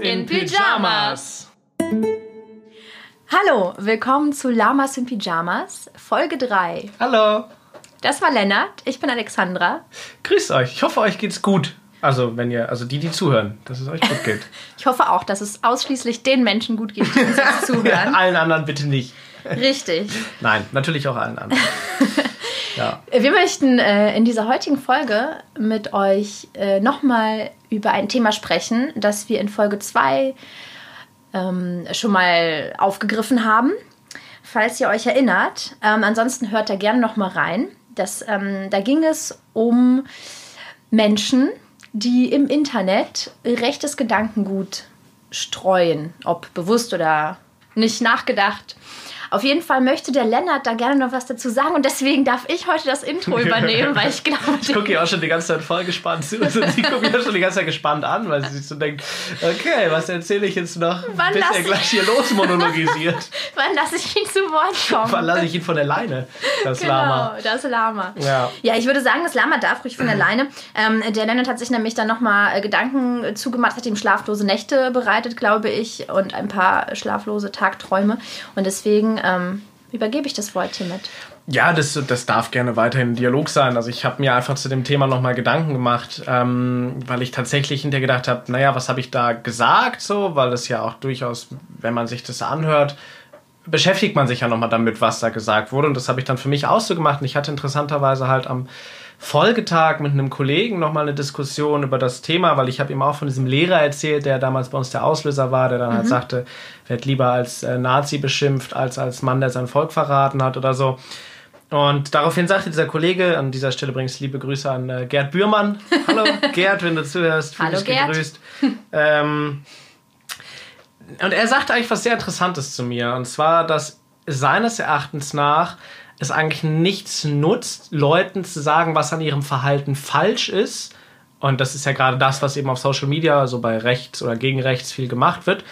in Pyjamas. Hallo, willkommen zu Lamas in Pyjamas, Folge 3. Hallo. Das war Lennart, ich bin Alexandra. Grüßt euch. Ich hoffe, euch geht's gut. Also, wenn ihr, also die, die zuhören, dass es euch gut geht. Ich hoffe auch, dass es ausschließlich den Menschen gut geht, die uns jetzt zuhören. allen anderen bitte nicht. Richtig. Nein, natürlich auch allen anderen. Ja. Wir möchten äh, in dieser heutigen Folge mit euch äh, nochmal über ein Thema sprechen, das wir in Folge 2 ähm, schon mal aufgegriffen haben. Falls ihr euch erinnert. Ähm, ansonsten hört da gerne nochmal rein. Das, ähm, da ging es um Menschen, die im Internet rechtes Gedankengut streuen, ob bewusst oder nicht nachgedacht. Auf jeden Fall möchte der Lennart da gerne noch was dazu sagen und deswegen darf ich heute das Intro übernehmen, weil ich glaube. Ich gucke ihr auch schon die ganze Zeit voll gespannt zu. Also sie guckt auch schon die ganze Zeit gespannt an, weil sie sich so denkt, okay, was erzähle ich jetzt noch, Wann bis er ich- gleich hier losmonologisiert. Wann lasse ich ihn zu Wort kommen? Wann lasse ich ihn von der Leine, das Genau, Lama. das Lama. Ja. Ja, ich würde sagen, das Lama darf ruhig von alleine. Ähm, der Lennart hat sich nämlich dann nochmal Gedanken äh, zugemacht, hat ihm schlaflose Nächte bereitet, glaube ich, und ein paar schlaflose Tagträume. Und deswegen ähm, übergebe ich das Wort hiermit. Ja, das, das darf gerne weiterhin ein Dialog sein. Also ich habe mir einfach zu dem Thema nochmal Gedanken gemacht, ähm, weil ich tatsächlich hinterher gedacht habe, naja, was habe ich da gesagt so, weil das ja auch durchaus, wenn man sich das anhört, beschäftigt man sich ja nochmal damit, was da gesagt wurde. Und das habe ich dann für mich auch so gemacht. Und ich hatte interessanterweise halt am Folgetag mit einem Kollegen nochmal eine Diskussion über das Thema, weil ich habe ihm auch von diesem Lehrer erzählt, der damals bei uns der Auslöser war, der dann halt sagte, wird lieber als äh, Nazi beschimpft, als als Mann, der sein Volk verraten hat oder so. Und daraufhin sagte dieser Kollege, an dieser Stelle übrigens liebe Grüße an äh, Gerd Bührmann. Hallo Gerd, wenn du zuhörst, fühl Hallo, dich Gerd. gegrüßt. ähm, und er sagte eigentlich was sehr Interessantes zu mir. Und zwar, dass seines Erachtens nach es eigentlich nichts nutzt, Leuten zu sagen, was an ihrem Verhalten falsch ist. Und das ist ja gerade das, was eben auf Social Media, so bei rechts oder gegen rechts viel gemacht wird.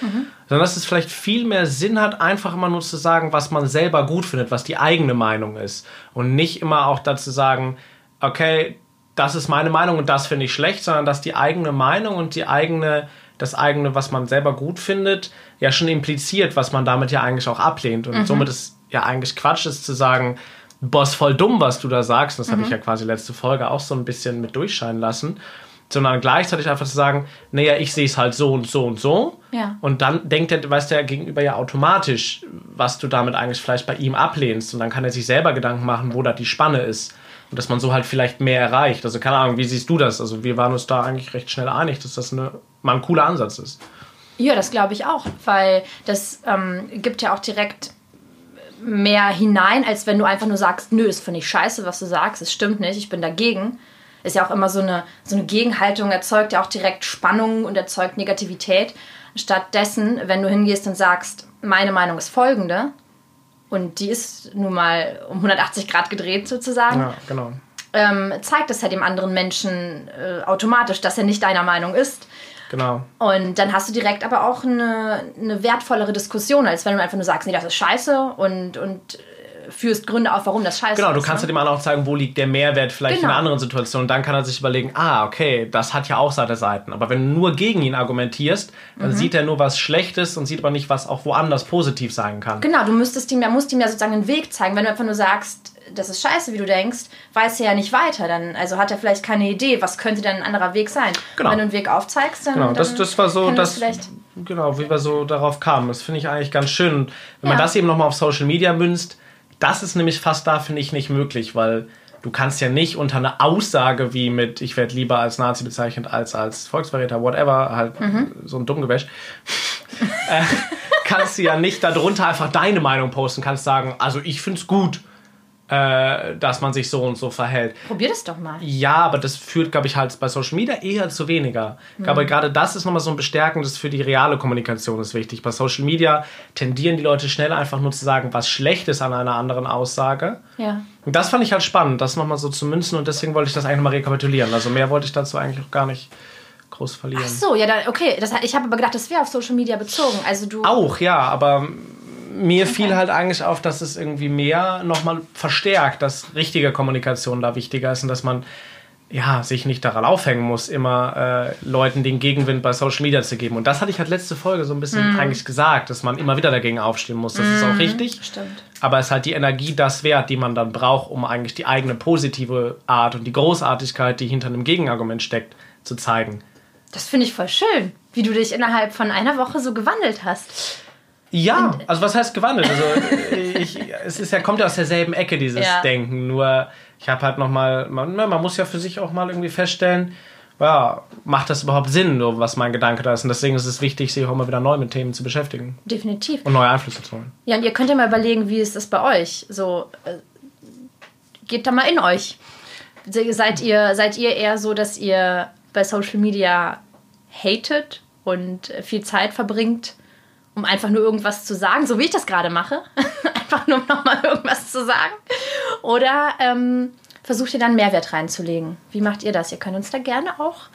Sondern dass es vielleicht viel mehr Sinn hat, einfach immer nur zu sagen, was man selber gut findet, was die eigene Meinung ist. Und nicht immer auch dazu sagen, okay, das ist meine Meinung und das finde ich schlecht, sondern dass die eigene Meinung und die eigene, das eigene, was man selber gut findet, ja schon impliziert, was man damit ja eigentlich auch ablehnt. Und somit ist ja eigentlich Quatsch, ist zu sagen, ist voll dumm, was du da sagst. Das habe ich ja quasi letzte Folge auch so ein bisschen mit durchscheinen lassen. Sondern gleichzeitig einfach zu sagen, naja, ich sehe es halt so und so und so. Ja. Und dann denkt der, weiß der Gegenüber ja automatisch, was du damit eigentlich vielleicht bei ihm ablehnst. Und dann kann er sich selber Gedanken machen, wo da die Spanne ist. Und dass man so halt vielleicht mehr erreicht. Also keine Ahnung, wie siehst du das? Also wir waren uns da eigentlich recht schnell einig, dass das eine, mal ein cooler Ansatz ist. Ja, das glaube ich auch, weil das ähm, gibt ja auch direkt mehr hinein, als wenn du einfach nur sagst, nö, das finde ich scheiße, was du sagst, es stimmt nicht, ich bin dagegen. Ist ja auch immer so eine, so eine Gegenhaltung, erzeugt ja auch direkt Spannung und erzeugt Negativität. Stattdessen, wenn du hingehst und sagst, meine Meinung ist folgende, und die ist nun mal um 180 Grad gedreht sozusagen, Ja, genau. ähm, zeigt es ja dem anderen Menschen äh, automatisch, dass er nicht deiner Meinung ist. Genau. Und dann hast du direkt aber auch eine, eine wertvollere Diskussion, als wenn du einfach nur sagst, nee, das ist scheiße und, und äh, führst Gründe auf, warum das scheiße Genau, ist. du kannst ja ne? dem anderen auch zeigen, wo liegt der Mehrwert vielleicht in Genau. einer anderen Situation. Und dann kann er sich überlegen, ah, okay, das hat ja auch seine Seiten. Aber wenn du nur gegen ihn argumentierst, dann Mhm. sieht er nur was Schlechtes und sieht aber nicht, was auch woanders positiv sein kann. Genau, du müsstest ihm ja, musst ihm ja sozusagen einen Weg zeigen. Wenn du einfach nur sagst, das ist scheiße, wie du denkst, weiß er ja nicht weiter. Dann, also hat er vielleicht keine Idee, was könnte denn ein anderer Weg sein. Genau. Wenn du einen Weg aufzeigst, dann. Genau, dann das, das war so, das, vielleicht. genau, wie wir so darauf kamen. Das finde ich eigentlich ganz schön. Wenn man Ja. das eben nochmal auf Social Media münzt, das ist nämlich fast da, finde ich, nicht möglich, weil du kannst ja nicht unter einer Aussage wie mit, ich werde lieber als Nazi bezeichnet als als Volksverräter, whatever, halt Mhm. so ein Dummgewäsch, äh, kannst du ja nicht darunter einfach deine Meinung posten, kannst sagen, also ich finde es gut, äh, dass man sich so und so verhält. Probier das doch mal. Ja, aber das führt, glaube ich, halt bei Social Media eher zu weniger. Mhm. Aber gerade das ist nochmal so ein Bestärkendes für die reale Kommunikation ist wichtig. Bei Social Media tendieren die Leute schnell einfach nur zu sagen, was schlecht ist an einer anderen Aussage. Ja. Und das fand ich halt spannend, das nochmal so zu münzen und deswegen wollte ich das eigentlich nochmal rekapitulieren. Also mehr wollte ich dazu eigentlich auch gar nicht groß verlieren. Ach so, ja, dann, okay. Das, ich habe aber gedacht, das wäre auf Social Media bezogen. Also du. Auch, ja, aber mir fiel halt eigentlich auf, dass es irgendwie mehr nochmal verstärkt, dass richtige Kommunikation da wichtiger ist und dass man ja, sich nicht daran aufhängen muss, immer äh, Leuten den Gegenwind bei Social Media zu geben. Und das hatte ich halt letzte Folge so ein bisschen Mhm. eigentlich gesagt, dass man immer wieder dagegen aufstehen muss. Das ist auch richtig. Stimmt. Aber es ist halt die Energie das wert, die man dann braucht, um eigentlich die eigene positive Art und die Großartigkeit, die hinter einem Gegenargument steckt, zu zeigen. Das finde ich voll schön, wie du dich innerhalb von einer Woche so gewandelt hast. Ja, also was heißt gewandelt? Also ich, es ist ja, kommt ja aus derselben Ecke, dieses Ja. Denken. Nur ich habe halt nochmal, man, man muss ja für sich auch mal irgendwie feststellen, ja, macht das überhaupt Sinn, so was mein Gedanke da ist. Und deswegen ist es wichtig, sich auch immer wieder neu mit Themen zu beschäftigen Definitiv. und neue Einflüsse zu holen. Ja, und ihr könnt ja mal überlegen, wie ist das bei euch? So, äh, geht da mal in euch. Se- Seid ihr, seid ihr eher so, dass ihr bei Social Media hatet und äh, viel Zeit verbringt, um einfach nur irgendwas zu sagen, so wie ich das gerade mache? einfach nur um nochmal irgendwas zu sagen? Oder ähm, versucht ihr dann Mehrwert reinzulegen? Wie macht ihr das? Ihr könnt uns da gerne auch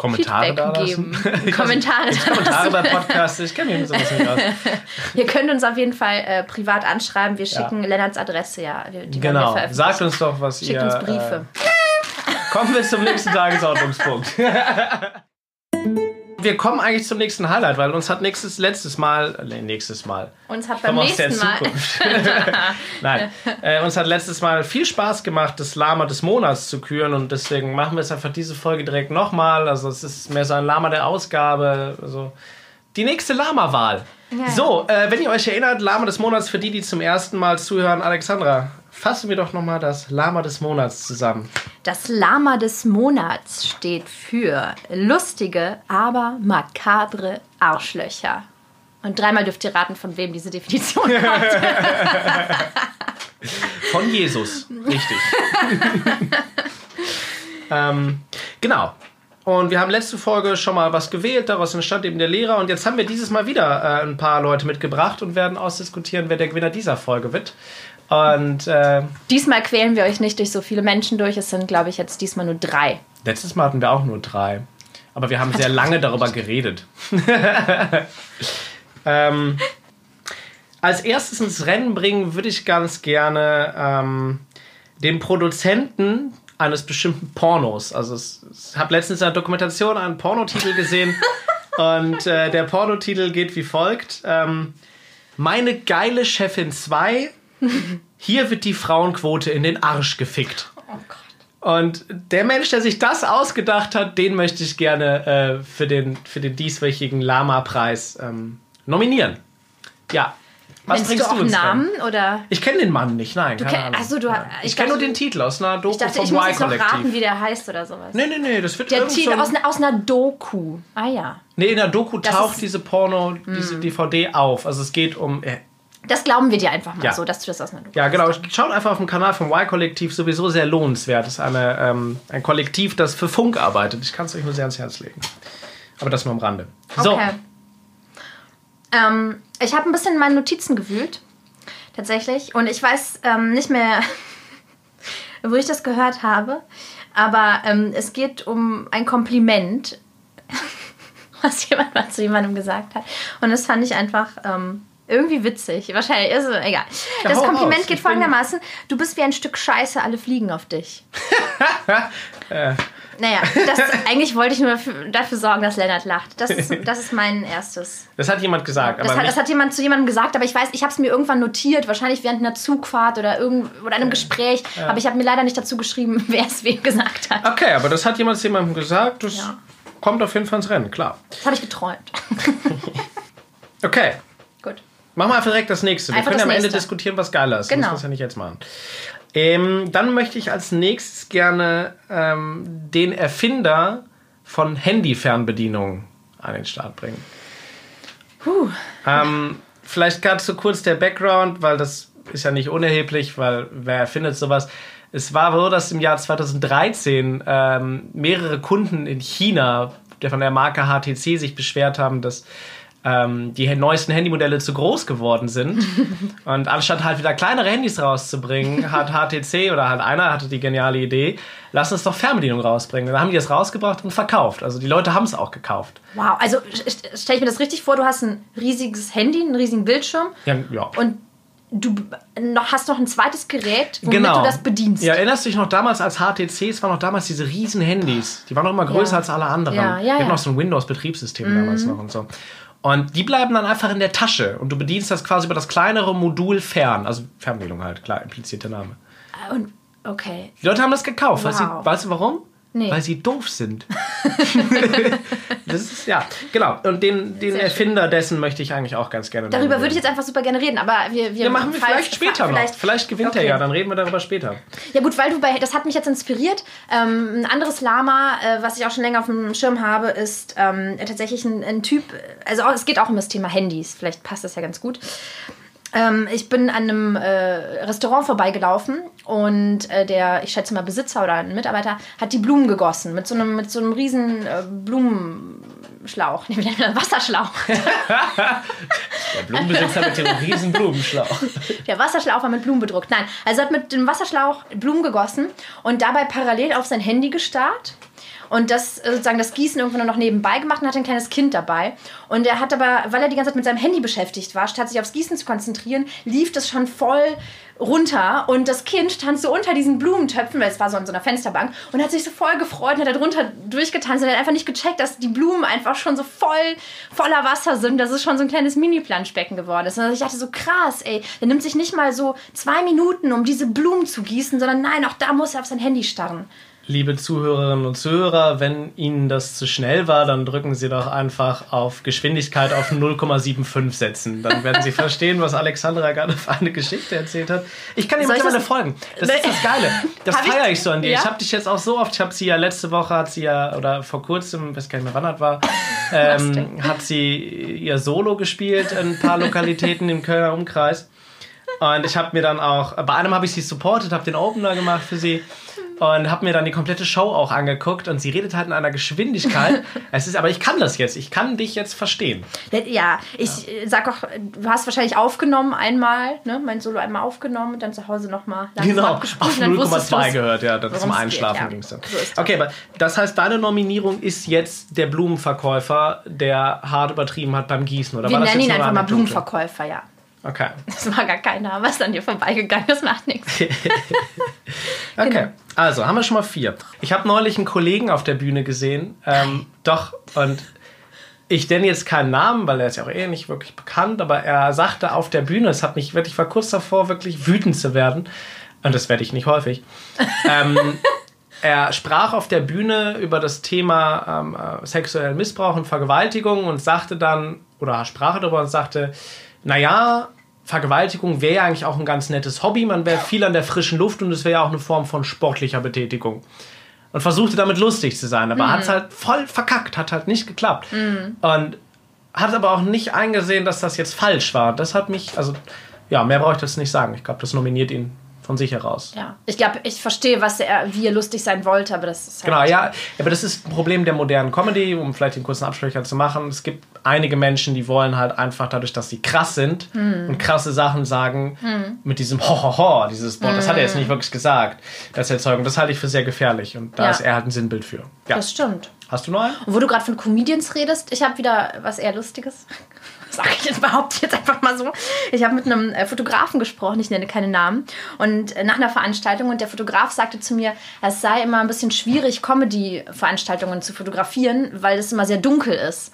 Kommentare Feedback da geben. Kommentare da Kommentare bei. Podcasts, ich kenne mich mit sowas nicht aus. Ihr könnt uns auf jeden Fall äh, privat anschreiben. Wir schicken Lennarts Adresse, ja. Genau, sagt uns doch, was Schickt ihr... uns Briefe. Äh, kommen wir zum nächsten Tagesordnungspunkt. Wir kommen eigentlich zum nächsten Highlight, weil uns hat nächstes, letztes Mal, nee, nächstes Mal, uns hat beim nächsten Mal. Nein, äh, uns hat letztes Mal viel Spaß gemacht, das Lama des Monats zu küren und deswegen machen wir es einfach diese Folge direkt nochmal. Also es ist mehr so ein Lama der Ausgabe. Also die nächste Lama-Wahl. Ja. So, äh, wenn ihr euch erinnert, Lama des Monats für die, die zum ersten Mal zuhören, Alexandra, fassen wir doch nochmal das Lama des Monats zusammen. Das Lama des Monats steht für lustige, aber makabre Arschlöcher. Und dreimal dürft ihr raten, von wem diese Definition kommt. Von Jesus. Richtig. ähm, genau. Und wir haben letzte Folge schon mal was gewählt, daraus entstand eben der Lehrer. Und jetzt haben wir dieses Mal wieder äh, ein paar Leute mitgebracht und werden ausdiskutieren, wer der Gewinner dieser Folge wird. Und äh, diesmal quälen wir euch nicht durch so viele Menschen durch. Es sind, glaube ich, jetzt diesmal nur drei. letztes Mal hatten wir auch nur drei. Aber wir haben sehr lange darüber geredet. ähm, als erstes ins Rennen bringen würde ich ganz gerne ähm, den Produzenten eines bestimmten Pornos. Also ich habe letztens in einer Dokumentation einen Pornotitel gesehen und äh, der Pornotitel geht wie folgt. Ähm, Meine geile Chefin 2, hier wird die Frauenquote in den Arsch gefickt. Oh Gott. Und der Mensch, der sich das ausgedacht hat, den möchte ich gerne äh, für, den, für den dieswöchigen Lama-Preis ähm, nominieren. Ja. Was Nennst du bringst auch du uns Namen oder? Ich kenne den Mann nicht, nein. keine kenn- Ahnung. ach so, du- Ja. ich ich kenne nur den Titel aus einer Doku Ich dachte, vom ich muss jetzt noch raten, wie der heißt oder sowas. Nee, nee, nee, das wird Der Titel aus, aus einer Doku. Ah ja. Nee, in der Doku Das taucht ist- Hm. diese Porno, diese DVD auf. Also es geht um... Das glauben wir dir einfach mal Ja. so, dass du das aus einer Doku Ja, genau. Schaut einfach auf dem Kanal vom Y-Kollektiv, sowieso sehr lohnenswert. Das ist eine, ähm, ein Kollektiv, das für Funk arbeitet. Ich kann es euch nur sehr ans Herz legen. Aber das nur am Rande. So, Okay. Ähm, ich habe ein bisschen in meinen Notizen gewühlt. Tatsächlich. Und ich weiß ähm, nicht mehr, wo ich das gehört habe. Aber ähm, es geht um ein Kompliment, was jemand mal zu jemandem gesagt hat. Und das fand ich einfach ähm, irgendwie witzig. Wahrscheinlich, ist es egal. Ja, das Kompliment raus. geht folgendermaßen: Du bist wie ein Stück Scheiße, alle fliegen auf dich. Äh. Naja, das, eigentlich wollte ich nur dafür, dafür sorgen, dass Lennart lacht. Das ist, das ist mein erstes. das hat jemand gesagt. Das hat, das hat jemand zu jemandem gesagt, aber ich weiß, ich habe es mir irgendwann notiert, wahrscheinlich während einer Zugfahrt oder, irgend, oder einem Gespräch. Aber ich habe mir leider nicht dazu geschrieben, wer es wem gesagt hat. okay, aber das hat jemand zu jemandem gesagt. Das Ja. kommt auf jeden Fall ins Rennen, klar. Das habe ich geträumt. Okay. Machen wir einfach direkt das nächste. Wir Einfach können am Ende nächste. diskutieren, was geiler ist. Genau. Müssen wir ja nicht jetzt machen. Ähm, dann möchte ich als nächstes gerne ähm, den Erfinder von Handy-Fernbedienungen an den Start bringen. Puh. Ähm, vielleicht ganz so kurz der Background, weil das ist ja nicht unerheblich, weil wer erfindet sowas? Es war so, dass im Jahr 2013 ähm, mehrere Kunden in China, der von der Marke HTC, sich beschwert haben, dass ähm, die neuesten Handymodelle zu groß geworden sind. Und anstatt halt wieder kleinere Handys rauszubringen, hat HTC oder halt einer hatte die geniale Idee, lass uns doch Fernbedienung rausbringen. Und dann haben die das rausgebracht und verkauft. Also die Leute haben es auch gekauft. Wow, also stelle ich mir das richtig vor, du hast ein riesiges Handy, einen riesigen Bildschirm Ja, ja. und du hast noch ein zweites Gerät, womit Genau. du das bedienst. Ja, erinnerst du dich noch damals als HTCs, waren noch damals diese riesen Handys. Die waren noch immer größer Ja. als alle anderen. Ja, ja, Wir hatten ja. Mhm. noch so ein Windows-Betriebssystem damals noch und so. Und die bleiben dann einfach in der Tasche und du bedienst das quasi über das kleinere Modul fern. Also Fernbedienung halt, klar, impliziert der Name. Und, okay. Die Leute haben das gekauft. Weil sie, Wow. weißt du warum? Nee. Weil sie doof sind. das ist, ja, genau. Und den, den Erfinder dessen möchte ich eigentlich auch ganz gerne Darüber würde ich jetzt einfach super gerne reden, aber wir... Wir ja, machen wir vielleicht später noch. vielleicht- Vielleicht gewinnt Okay. er ja, dann reden wir darüber später. Ja gut, weil du bei, das hat mich jetzt inspiriert. Ähm, ein anderes Lama, äh, was ich auch schon länger auf dem Schirm habe, ist ähm, tatsächlich ein, ein Typ, also es geht auch um das Thema Handys, vielleicht passt das ja ganz gut. Ähm, ich bin an einem äh, Restaurant vorbeigelaufen und äh, der, ich schätze mal Besitzer oder ein Mitarbeiter, hat die Blumen gegossen mit so einem, mit so einem riesen äh, Blumenschlauch, nee, das? Wasserschlauch. Der Blumenbesitzer mit dem riesen Blumenschlauch. Der Wasserschlauch war mit Blumen bedruckt. Nein, also er hat mit dem Wasserschlauch Blumen gegossen und dabei parallel auf sein Handy gestarrt. Und das äh, sozusagen das Gießen irgendwann noch nebenbei gemacht und hatte ein kleines Kind dabei. Und er hat aber, weil er die ganze Zeit mit seinem Handy beschäftigt war, statt sich aufs Gießen zu konzentrieren, lief das schon voll runter und das Kind so unter diesen Blumentöpfen, weil es war so an so einer Fensterbank und hat sich so voll gefreut und hat da drunter durchgetanzt und hat einfach nicht gecheckt, dass die Blumen einfach schon so voll voller Wasser sind, dass es schon so ein kleines Mini-Planschbecken geworden ist. Und ich dachte so krass, ey, der nimmt sich nicht mal so zwei Minuten, um diese Blumen zu gießen, sondern nein, auch da muss er auf sein Handy starren. Liebe Zuhörerinnen und Zuhörer, wenn Ihnen das zu schnell war, dann drücken Sie doch einfach auf Geschwindigkeit auf 0,75 setzen. Dann werden Sie verstehen, was Alexandra gerade für eine Geschichte erzählt hat. Ich kann Ihnen mittlerweile folgen. Das ist das Geile. Das Hab ich- feiere ich so an dir. Ja? Ich habe dich jetzt auch so oft, ich habe sie ja letzte Woche, hat sie ja, oder vor kurzem, weiß gar nicht mehr wann das war, ähm, hat sie ihr Solo gespielt in ein paar Lokalitäten im Kölner Umkreis. Und ich habe mir dann auch, bei einem habe ich sie supportet, habe den Opener gemacht für sie und habe mir dann die komplette Show auch angeguckt und sie redet halt in einer Geschwindigkeit. es ist, aber ich kann das jetzt, ich kann dich jetzt verstehen. Ja, ich äh, sag auch, du hast wahrscheinlich aufgenommen einmal, ne, mein Solo einmal aufgenommen und dann zu Hause nochmal Genau, auf und dann wusstest 0,2 du's. gehört, ja, dann zum Einschlafen geht, ja. ging es dann. So okay, aber das heißt, deine Nominierung ist jetzt der Blumenverkäufer, der hart übertrieben hat beim Gießen, oder Wir war das nennen ihn einfach mal? Blumenverkäufer, ja. Okay. Das war gar kein Name, ist an dir vorbeigegangen, das macht nichts. Okay, Genau. also haben wir schon mal vier. Ich habe neulich einen Kollegen auf der Bühne gesehen. Ähm, doch, und ich nenne jetzt keinen Namen, weil er ist ja auch eh nicht wirklich bekannt, aber er sagte auf der Bühne, es hat mich wirklich, ich war kurz davor, wirklich wütend zu werden. Und das werde ich nicht häufig. ähm, er sprach auf der Bühne über das Thema ähm, äh, sexuellen Missbrauch und Vergewaltigung und sagte dann, oder sprach darüber und sagte, naja, Vergewaltigung wäre ja eigentlich auch ein ganz nettes Hobby, man wäre viel an der frischen Luft und es wäre ja auch eine Form von sportlicher Betätigung. Und versuchte damit lustig zu sein, aber hat es halt voll verkackt, hat halt nicht geklappt. Und hat aber auch nicht eingesehen, dass das jetzt falsch war. Das hat mich, also ja, mehr brauche ich das nicht sagen. Ich glaube, das nominiert ihn von sich heraus. Ja, ich glaube, ich verstehe, was er, wie er lustig sein wollte, aber das ist halt Genau, ja, aber das ist ein Problem der modernen Comedy, um vielleicht den kurzen Absprecher zu machen. Es gibt einige Menschen, die wollen halt einfach dadurch, dass sie krass sind Hm. und krasse Sachen sagen, mit diesem Ho-Ho-Ho, dieses Wort, das hat er jetzt nicht wirklich gesagt, das erzeugen. Das halte ich für sehr gefährlich und da Hm. Ja. ist er halt ein Sinnbild für. Ja. Das stimmt. Hast du noch einen? Und wo du gerade von Comedians redest, ich habe wieder was eher Lustiges. Sag ich jetzt, behaupte ich jetzt einfach mal so. Ich habe mit einem äh, Fotografen gesprochen, ich nenne keine Namen, und äh, nach einer Veranstaltung und der Fotograf sagte zu mir, es sei immer ein bisschen schwierig, Comedy-Veranstaltungen zu fotografieren, weil es immer sehr dunkel ist.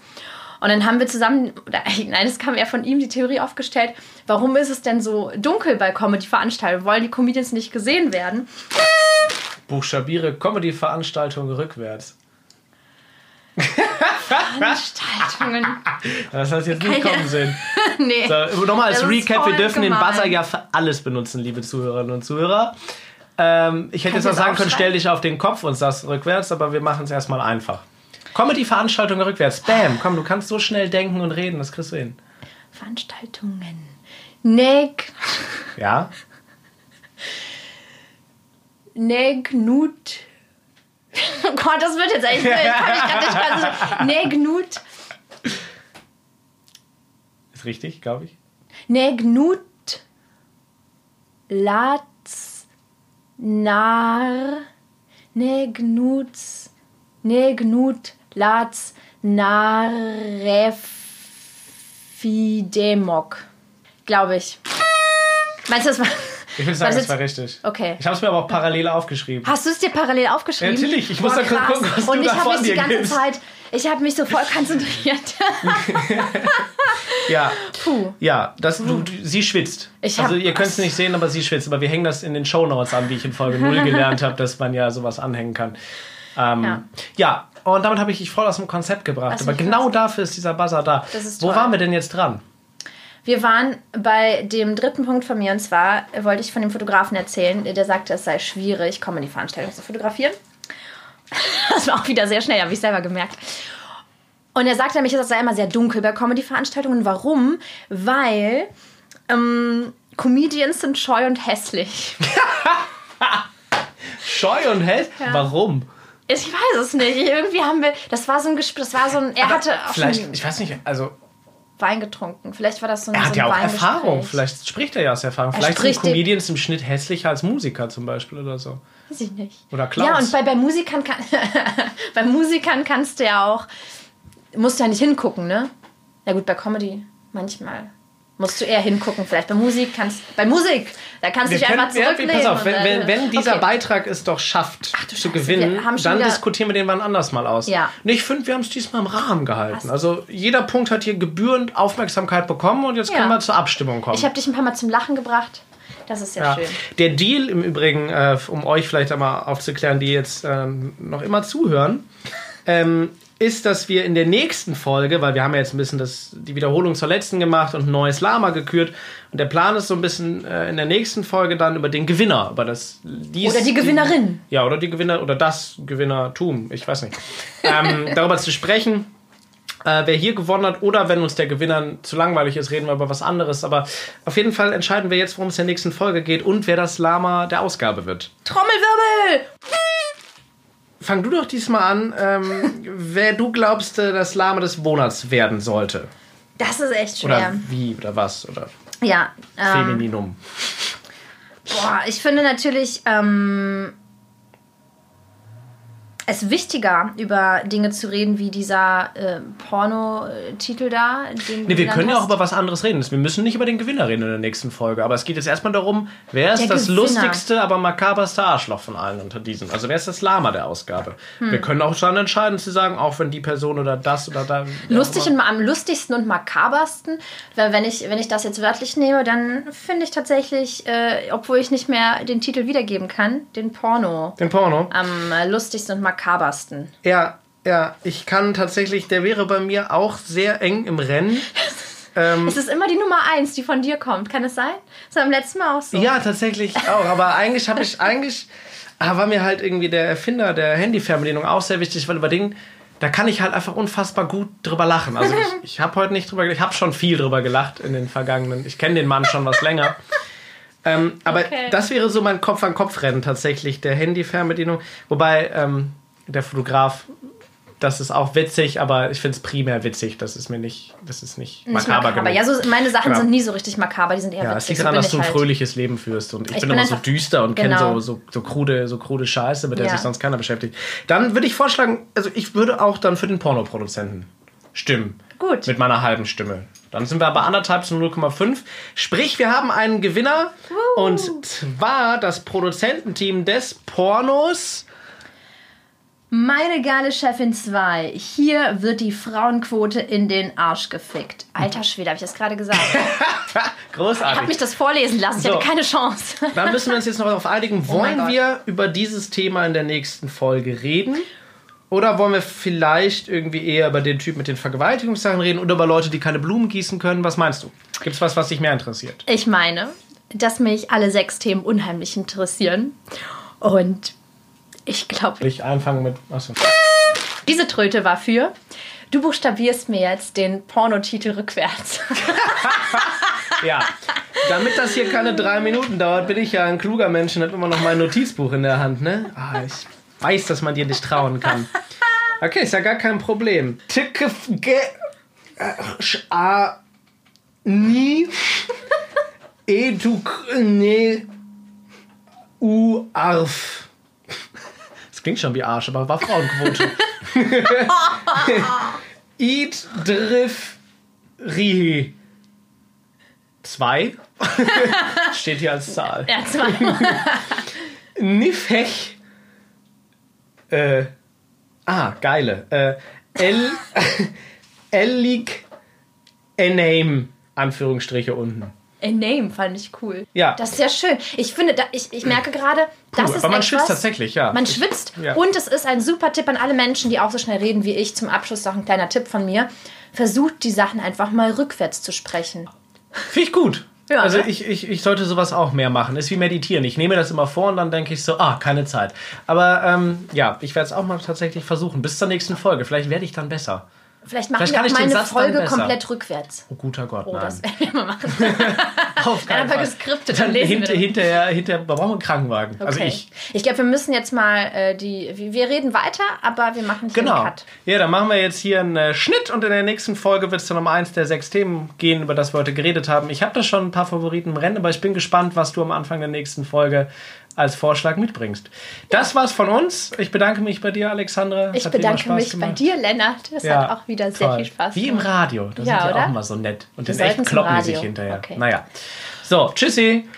Und dann haben wir zusammen, nein, es kam eher von ihm die Theorie aufgestellt, warum ist es denn so dunkel bei Comedy-Veranstaltungen? Wollen die Comedians nicht gesehen werden? Buchstabiere Comedy-Veranstaltung rückwärts. Veranstaltungen. Das hast jetzt nicht kommen sehen. nee. So, nochmal als Das Recap, wir dürfen den gemein. Buzzer ja für alles benutzen, liebe Zuhörerinnen und Zuhörer. Ähm, ich hätte jetzt das sagen können, stell dich auf den Kopf und sagst rückwärts, aber wir machen es erstmal einfach. Comedy-Veranstaltung rückwärts. Bam, komm, du kannst so schnell denken und reden, das kriegst du hin. Veranstaltungen. Nick. Ja? Negnut. Oh Gott, das wird jetzt echt blöd. Ich kann nicht gerade nicht. Negnut. Ist richtig, glaube ich. Negnut. Latz. Nar. Negnuts. Negnut. Latz. Narefidemok. Glaube ich. Meinst du, das war. Ich würde sagen, das war richtig. Okay. Ich habe es mir aber auch parallel aufgeschrieben. Hast du es dir parallel aufgeschrieben? Ja, natürlich. Ich muss Boah, da kurz gucken, was Und du ich da habe vor mich die dir ganze. Zeit. Ich habe mich so voll konzentriert. Ja. Puh. Ja, das, du, du, sie schwitzt. Ich also ihr könnt es nicht sehen, aber sie schwitzt. Aber wir hängen das in den Shownotes an, wie ich in Folge 0 gelernt habe, dass man ja sowas anhängen kann. Ähm, Ja. ja. und damit habe ich dich voll aus dem Konzept gebracht. Das aber ich genau dafür ist dieser Buzzer da. Das ist Wo toll. waren wir denn jetzt dran? Wir waren bei dem dritten Punkt von mir und zwar wollte ich von dem Fotografen erzählen, der sagte, es sei schwierig, Comedy-Veranstaltungen zu fotografieren. Das war auch wieder sehr schnell, habe ich selber gemerkt. Und er sagte nämlich, es sei immer sehr dunkel bei Comedy-Veranstaltungen. Warum? Weil ähm, Comedians sind scheu und hässlich. Scheu und hell? Warum? Ich weiß es nicht. Irgendwie haben wir. Das war so ein Gespräch. Das war so ein. Er hatte auch Vielleicht, ich weiß nicht, also Wein getrunken. Vielleicht war das so ein. er so hat ein ja auch. Erfahrung. Vielleicht spricht er ja aus Erfahrung. Vielleicht sind Comedians im Schnitt hässlicher als Musiker zum Beispiel oder so. Weiß ich nicht. Oder Clowns. Ja, und bei, bei Musikern kann, bei Musikern kannst du ja auch. Musst du ja nicht hingucken, ne? Ja, gut, bei Comedy manchmal. Musst du eher hingucken, vielleicht. Bei Musik kannst. Bei Musik! Da kannst du dich einfach können, ja, zurücklehnen. pass auf, wenn, und, wenn, wenn dieser okay. Beitrag es doch schafft, du zu Scheiße, gewinnen, dann diskutieren wir den wann anders mal aus. Ja. Nee, ich finde, wir haben es diesmal im Rahmen gehalten. Also jeder Punkt hat hier gebührend Aufmerksamkeit bekommen und jetzt Ja. können wir zur Abstimmung kommen. Ich habe dich ein paar Mal zum Lachen gebracht. Das ist ja, ja. schön. Der Deal im Übrigen, äh, um euch vielleicht einmal aufzuklären, die jetzt ähm, noch immer zuhören, ähm, ist, dass wir in der nächsten Folge, weil wir haben ja jetzt ein bisschen das, die Wiederholung zur letzten gemacht und ein neues Lama gekürt. Und der Plan ist so ein bisschen äh, in der nächsten Folge dann über den Gewinner, über das dies, Oder die Gewinnerin. ja, oder die Gewinner oder das Gewinnertum, ich weiß nicht. ähm, darüber zu sprechen, äh, wer hier gewonnen hat oder wenn uns der Gewinner zu langweilig ist, reden wir über was anderes. Aber auf jeden Fall entscheiden wir jetzt, worum es in der nächsten Folge geht und wer das Lama der Ausgabe wird. Trommelwirbel! Fang du doch diesmal an, ähm, wer du glaubst, äh, das Lama des Monats werden sollte. Das ist echt Oder schwer. wie oder was oder Ja. Ähm, Femininum. Boah, ich finde natürlich ähm, es wichtiger, über Dinge zu reden, wie dieser äh, Porno-Titel da. Den Nee, wir können ja auch über was anderes reden. Wir müssen nicht über den Gewinner reden in der nächsten Folge. Aber es geht jetzt erstmal darum, wer ist Der das Gewinner. lustigste, aber makaberste Arschloch von allen unter diesen. Also wer ist das Lama der Ausgabe? Hm. Wir können auch dann entscheiden zu sagen, auch wenn die Person oder das oder da. Lustig und am lustigsten und makabersten, weil wenn ich, wenn ich das jetzt wörtlich nehme, dann finde ich tatsächlich, äh, obwohl ich nicht mehr den Titel wiedergeben kann, den Porno Den Porno. am äh, lustigsten und makabersten. Ja, ja, ich kann tatsächlich, der wäre bei mir auch sehr eng im Rennen. Ähm, Es ist immer die Nummer eins, die von dir kommt. Kann es sein? Das war beim letzten Mal auch so. Ja, tatsächlich auch. Aber eigentlich habe ich, eigentlich ah, war mir halt irgendwie der Erfinder der Handyfernbedienung auch sehr wichtig, weil über den, da kann ich halt einfach unfassbar gut drüber lachen. Also ich, ich habe heute nicht drüber gelacht, ich habe schon viel drüber gelacht in den vergangenen, ich kenne den Mann schon was länger. Ähm, aber Okay. das wäre so mein Kopf-an-Kopf-Rennen tatsächlich, der Handyfernbedienung. Wobei ähm, der Fotograf, das ist auch witzig, aber ich finde es primär witzig. Das ist mir nicht, das ist nicht, Nicht makaber, makaber. Ja, so, meine Sachen Genau. sind nie so richtig makaber, die sind eher Ja, es witzig. liegt So daran, dass du ein halt. fröhliches Leben führst. Und ich, Ich bin, bin immer so düster und kenne Genau. so, so, so, krude, so krude Scheiße, mit der Ja. sich sonst keiner beschäftigt. Dann würde ich vorschlagen, also ich würde auch dann für den Pornoproduzenten stimmen. Gut. Mit meiner halben Stimme. Dann sind wir bei anderthalb zu 0,5. Sprich, wir haben einen Gewinner. Und zwar das Produzententeam des Pornos. Meine geile Chefin 2. Hier wird die Frauenquote in den Arsch gefickt. Alter Schwede, habe ich das gerade gesagt? Ich habe Großartig. mich das vorlesen lassen. Ich So. hatte keine Chance. Dann müssen wir uns jetzt noch darauf einigen, Oh wollen Gott. wir über dieses Thema in der nächsten Folge reden? Oder wollen wir vielleicht irgendwie eher über den Typ mit den Vergewaltigungssachen reden oder über Leute, die keine Blumen gießen können? Was meinst du? Gibt es was, was dich mehr interessiert? Ich meine, dass mich alle sechs Themen unheimlich interessieren. Und ich glaube, ich anfangen mit. Achso. diese Tröte war für. Du buchstabierst mir jetzt den Pornotitel rückwärts. Ja. Damit das hier keine drei Minuten dauert, bin ich ja ein kluger Mensch und habe immer noch mein Notizbuch in der Hand, ne? Ah, ich weiß, dass man dir nicht trauen kann. Okay, ist ja gar kein Problem. Ticke, a, ni, eduk, ne, u, arf. Klingt schon wie Arsch, aber war Frauenquote. Id, drif, rihi. Zwei. Steht hier als Zahl. Ja, zwei. Nifech. Äh, ah, geile. Äh, El. Ellig. Ename. Anführungsstriche unten. A Name fand ich cool. Ja. Das ist sehr schön. Ich finde, da, ich, ich merke gerade, das ist aber man etwas, schwitzt tatsächlich, ja. Man Ich- schwitzt ja. und es ist ein super Tipp an alle Menschen, die auch so schnell reden wie ich. Zum Abschluss noch ein kleiner Tipp von mir. Versucht die Sachen einfach mal rückwärts zu sprechen. Finde ich gut. Ja, also ne? ich, ich, ich sollte sowas auch mehr machen. Ist wie meditieren. Ich nehme das immer vor und dann denke ich so, ah, keine Zeit. Aber ähm, ja, ich werde es auch mal tatsächlich versuchen. Bis zur nächsten Folge. Vielleicht werde ich dann besser. Vielleicht machen Vielleicht wir auch ich mal eine Folge komplett rückwärts. Oh guter Gott, Oh, nein. das werden wir mal machen. Auf keinen Fall. geskriptet, Dann dann lesen wir hinter, das. hinterher, hinterher, wir brauchen einen Krankenwagen. Also Okay. ich. ich glaube, wir müssen jetzt mal äh, die. Wir wir reden weiter, aber wir machen hier Genau. einen Cut. Ja, dann machen wir jetzt hier einen äh, Schnitt und in der nächsten Folge wird es dann um eins der sechs Themen gehen, über das wir heute geredet haben. Ich habe da schon ein paar Favoriten im Rennen, aber ich bin gespannt, was du am Anfang der nächsten Folge als Vorschlag mitbringst. Das war's von uns. Ich bedanke mich bei dir, Alexandra. Es Ich bedanke mich gemacht. bei dir, Lennart. Das Ja, hat auch wieder sehr toll. viel Spaß Wie im gemacht. Radio. Da Ja, sind die oder? auch immer so nett. Und Wir in echt kloppen die sich hinterher. Okay. Naja. So, tschüssi.